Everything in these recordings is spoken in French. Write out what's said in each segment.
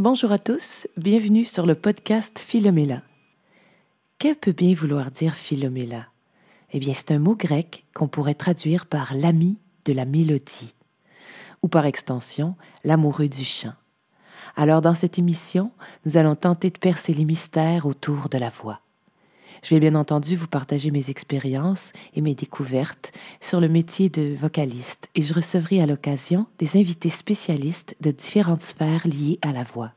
Bonjour à tous, bienvenue sur le podcast Philomela. Que peut bien vouloir dire Philomela? Eh bien, c'est un mot grec qu'on pourrait traduire par l'ami de la mélodie, ou par extension, l'amoureux du chant. Alors, dans cette émission, nous allons tenter de percer les mystères autour de la voix. Je vais bien entendu vous partager mes expériences et mes découvertes sur le métier de vocaliste et je recevrai à l'occasion des invités spécialistes de différentes sphères liées à la voix.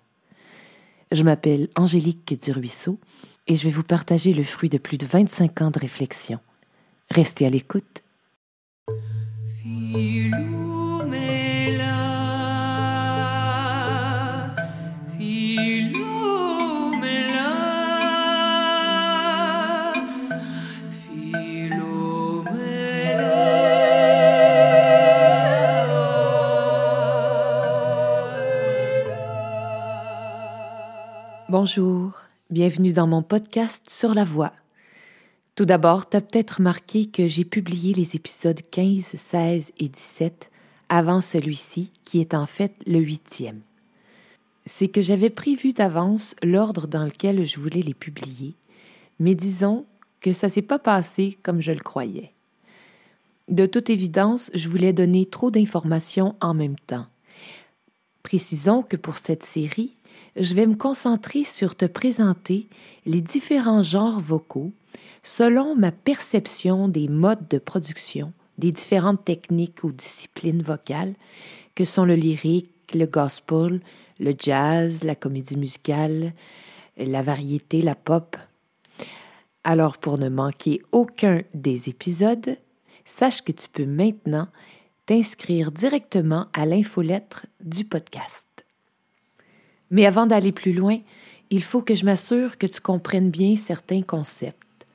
Je m'appelle Angélique Duruisseau et je vais vous partager le fruit de plus de 25 ans de réflexion. Restez à l'écoute. Bonjour, bienvenue dans mon podcast sur la voix. Tout d'abord, tu as peut-être remarqué que j'ai publié les épisodes 15, 16 et 17 avant celui-ci, qui est en fait le huitième. C'est que j'avais prévu d'avance l'ordre dans lequel je voulais les publier, mais disons que ça s'est pas passé comme je le croyais. De toute évidence, je voulais donner trop d'informations en même temps. Précisons que pour cette série, je vais me concentrer sur te présenter les différents genres vocaux selon ma perception des modes de production des différentes techniques ou disciplines vocales que sont le lyrique, le gospel, le jazz, la comédie musicale, la variété, la pop. Alors pour ne manquer aucun des épisodes, sache que tu peux maintenant t'inscrire directement à l'infolettre du podcast. Mais avant d'aller plus loin, il faut que je m'assure que tu comprennes bien certains concepts.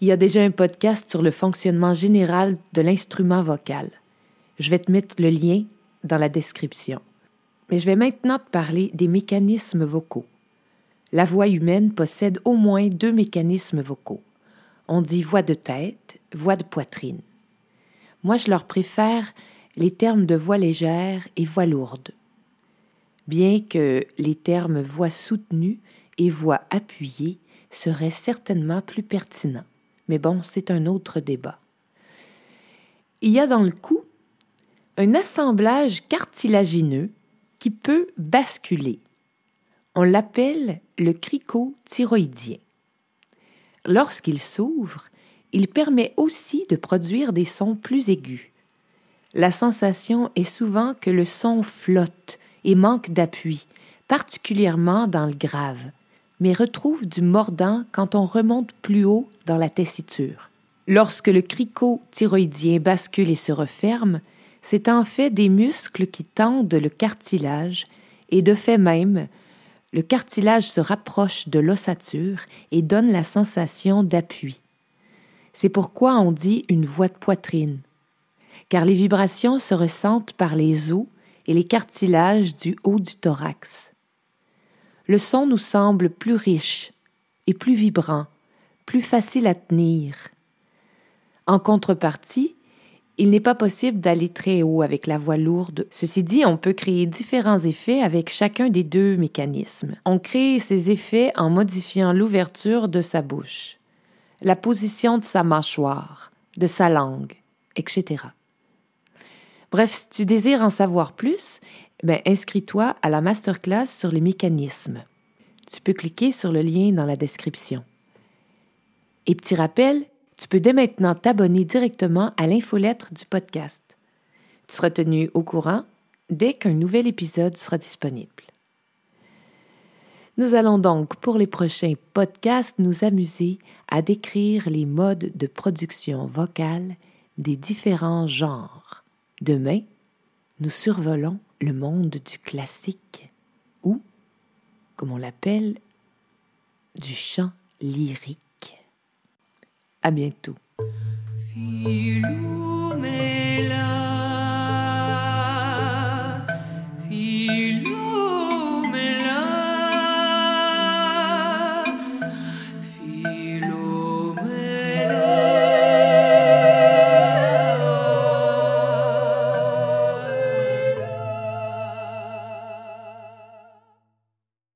Il y a déjà un podcast sur le fonctionnement général de l'instrument vocal. Je vais te mettre le lien dans la description. Mais je vais maintenant te parler des mécanismes vocaux. La voix humaine possède au moins deux mécanismes vocaux. On dit voix de tête, voix de poitrine. Moi, je leur préfère les termes de voix légère et voix lourde bien que les termes voix soutenue et voix appuyée seraient certainement plus pertinents. Mais bon, c'est un autre débat. Il y a dans le cou un assemblage cartilagineux qui peut basculer. On l'appelle le cricothyroïdien. Lorsqu'il s'ouvre, il permet aussi de produire des sons plus aigus. La sensation est souvent que le son flotte et manque d'appui, particulièrement dans le grave, mais retrouve du mordant quand on remonte plus haut dans la tessiture. Lorsque le cricothyroïdien bascule et se referme, c'est en fait des muscles qui tendent le cartilage et de fait même, le cartilage se rapproche de l'ossature et donne la sensation d'appui. C'est pourquoi on dit une voix de poitrine, car les vibrations se ressentent par les os et les cartilages du haut du thorax. Le son nous semble plus riche et plus vibrant, plus facile à tenir. En contrepartie, il n'est pas possible d'aller très haut avec la voix lourde. Ceci dit, on peut créer différents effets avec chacun des deux mécanismes. On crée ces effets en modifiant l'ouverture de sa bouche, la position de sa mâchoire, de sa langue, etc. Bref, si tu désires en savoir plus, ben, inscris-toi à la masterclass sur les mécanismes. Tu peux cliquer sur le lien dans la description. Et petit rappel, tu peux dès maintenant t'abonner directement à l'infolettre du podcast. Tu seras tenu au courant dès qu'un nouvel épisode sera disponible. Nous allons donc pour les prochains podcasts nous amuser à décrire les modes de production vocale des différents genres Demain, nous survolons le monde du classique ou, comme on l'appelle, du chant lyrique. À bientôt.